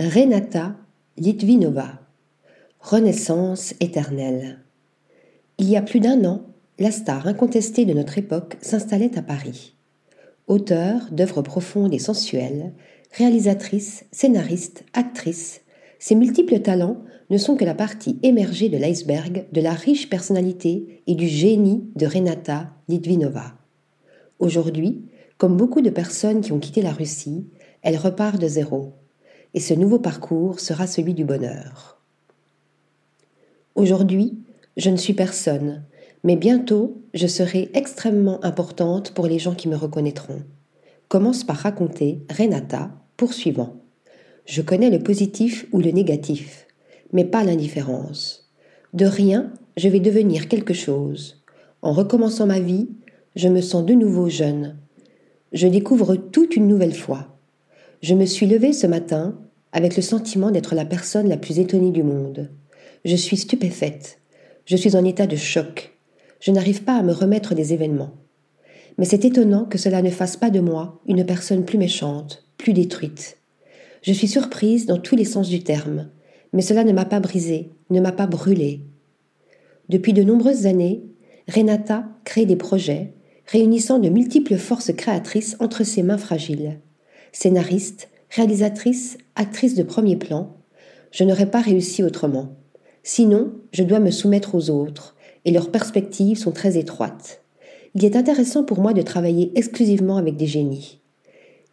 Renata Litvinova. Renaissance éternelle. Il y a plus d'un an, la star incontestée de notre époque s'installait à Paris. Auteure d'œuvres profondes et sensuelles, réalisatrice, scénariste, actrice, ses multiples talents ne sont que la partie émergée de l'iceberg de la riche personnalité et du génie de Renata Litvinova. Aujourd'hui, comme beaucoup de personnes qui ont quitté la Russie, elle repart de zéro. Et ce nouveau parcours sera celui du bonheur. Aujourd'hui, je ne suis personne, mais bientôt, je serai extrêmement importante pour les gens qui me reconnaîtront. Commence par raconter Renata, poursuivant. Je connais le positif ou le négatif, mais pas l'indifférence. De rien, je vais devenir quelque chose. En recommençant ma vie, je me sens de nouveau jeune. Je découvre toute une nouvelle fois. Je me suis levée ce matin avec le sentiment d'être la personne la plus étonnée du monde. Je suis stupéfaite. Je suis en état de choc. Je n'arrive pas à me remettre des événements. Mais c'est étonnant que cela ne fasse pas de moi une personne plus méchante, plus détruite. Je suis surprise dans tous les sens du terme, mais cela ne m'a pas brisée, ne m'a pas brûlée. Depuis de nombreuses années, Renata crée des projets, réunissant de multiples forces créatrices entre ses mains fragiles. Scénariste, réalisatrice, actrice de premier plan, je n'aurais pas réussi autrement. Sinon, je dois me soumettre aux autres, et leurs perspectives sont très étroites. Il est intéressant pour moi de travailler exclusivement avec des génies.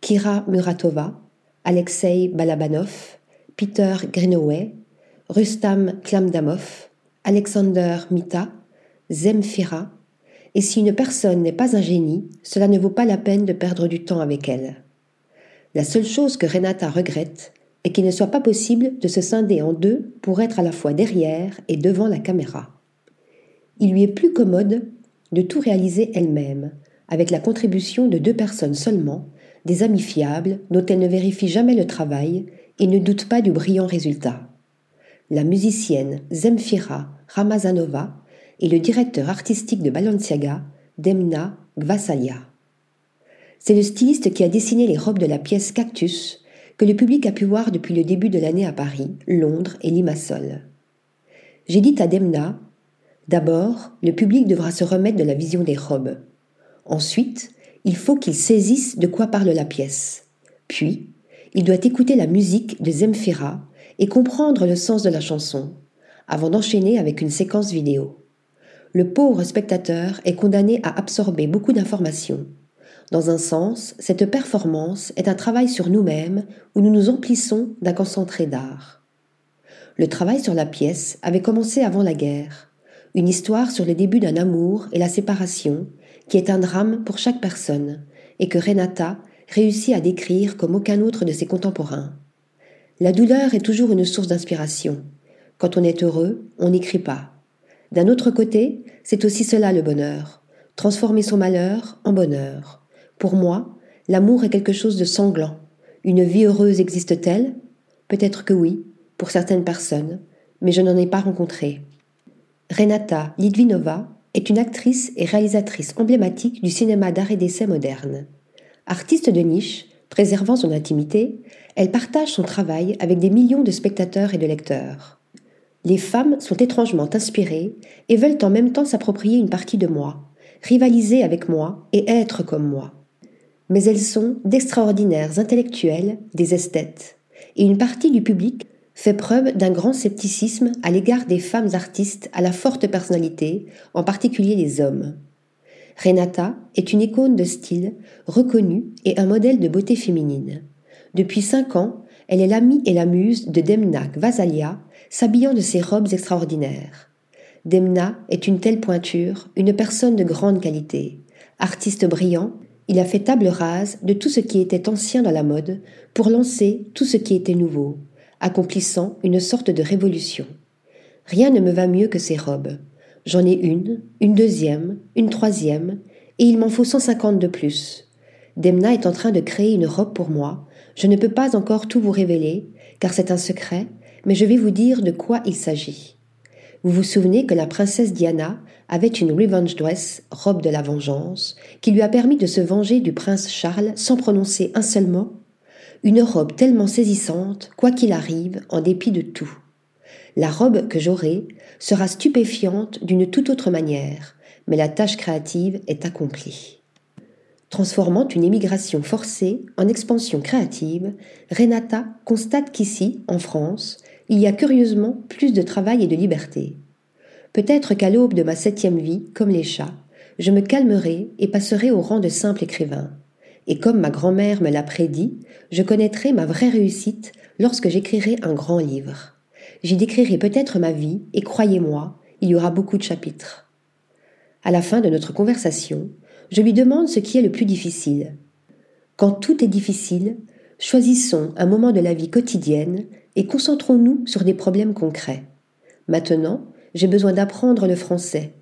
Kira Muratova, Alexei Balabanov, Peter Greenaway, Rustam Klamdamov, Alexander Mita, Zemfira, et si une personne n'est pas un génie, cela ne vaut pas la peine de perdre du temps avec elle. La seule chose que Renata regrette est qu'il ne soit pas possible de se scinder en deux pour être à la fois derrière et devant la caméra. Il lui est plus commode de tout réaliser elle-même, avec la contribution de deux personnes seulement, des amis fiables dont elle ne vérifie jamais le travail et ne doute pas du brillant résultat. La musicienne Zemfira Ramazanova et le directeur artistique de Balenciaga, Demna Gvasalia. C'est le styliste qui a dessiné les robes de la pièce Cactus que le public a pu voir depuis le début de l'année à Paris, Londres et Limassol. J'ai dit à Demna D'abord, le public devra se remettre de la vision des robes. Ensuite, il faut qu'il saisisse de quoi parle la pièce. Puis, il doit écouter la musique de Zemfira et comprendre le sens de la chanson, avant d'enchaîner avec une séquence vidéo le pauvre spectateur est condamné à absorber beaucoup d'informations. Dans un sens, cette performance est un travail sur nous-mêmes où nous nous emplissons d'un concentré d'art. Le travail sur la pièce avait commencé avant la guerre, une histoire sur le début d'un amour et la séparation, qui est un drame pour chaque personne, et que Renata réussit à décrire comme aucun autre de ses contemporains. La douleur est toujours une source d'inspiration. Quand on est heureux, on n'écrit pas. D'un autre côté, c'est aussi cela le bonheur, transformer son malheur en bonheur. Pour moi, l'amour est quelque chose de sanglant. Une vie heureuse existe-t-elle? Peut-être que oui, pour certaines personnes, mais je n'en ai pas rencontré. Renata Litvinova est une actrice et réalisatrice emblématique du cinéma d'art et d'essai moderne. Artiste de niche, préservant son intimité, elle partage son travail avec des millions de spectateurs et de lecteurs. Les femmes sont étrangement inspirées et veulent en même temps s'approprier une partie de moi, rivaliser avec moi et être comme moi. Mais elles sont d'extraordinaires intellectuels, des esthètes, et une partie du public fait preuve d'un grand scepticisme à l'égard des femmes artistes à la forte personnalité, en particulier les hommes. Renata est une icône de style, reconnue et un modèle de beauté féminine. Depuis cinq ans, elle est l'amie et la muse de Demnak Vasalia, s'habillant de ses robes extraordinaires. Demna est une telle pointure, une personne de grande qualité. Artiste brillant, il a fait table rase de tout ce qui était ancien dans la mode pour lancer tout ce qui était nouveau, accomplissant une sorte de révolution. Rien ne me va mieux que ces robes. J'en ai une, une deuxième, une troisième, et il m'en faut 150 de plus. Demna est en train de créer une robe pour moi. Je ne peux pas encore tout vous révéler, car c'est un secret, mais je vais vous dire de quoi il s'agit. Vous vous souvenez que la princesse Diana avait une revenge dress, robe de la vengeance, qui lui a permis de se venger du prince Charles sans prononcer un seul mot? Une robe tellement saisissante, quoi qu'il arrive, en dépit de tout. La robe que j'aurai sera stupéfiante d'une toute autre manière, mais la tâche créative est accomplie. Transformant une émigration forcée en expansion créative, Renata constate qu'ici, en France, il y a curieusement plus de travail et de liberté. Peut-être qu'à l'aube de ma septième vie, comme les chats, je me calmerai et passerai au rang de simple écrivain. Et comme ma grand-mère me l'a prédit, je connaîtrai ma vraie réussite lorsque j'écrirai un grand livre. J'y décrirai peut-être ma vie, et croyez-moi, il y aura beaucoup de chapitres. À la fin de notre conversation, je lui demande ce qui est le plus difficile. Quand tout est difficile, choisissons un moment de la vie quotidienne et concentrons-nous sur des problèmes concrets. Maintenant, j'ai besoin d'apprendre le français.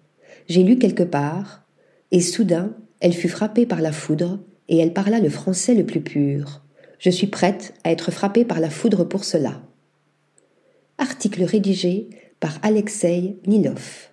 J'ai lu quelque part, et soudain, elle fut frappée par la foudre, et elle parla le français le plus pur. Je suis prête à être frappée par la foudre pour cela. Article rédigé par Alexei Nilov.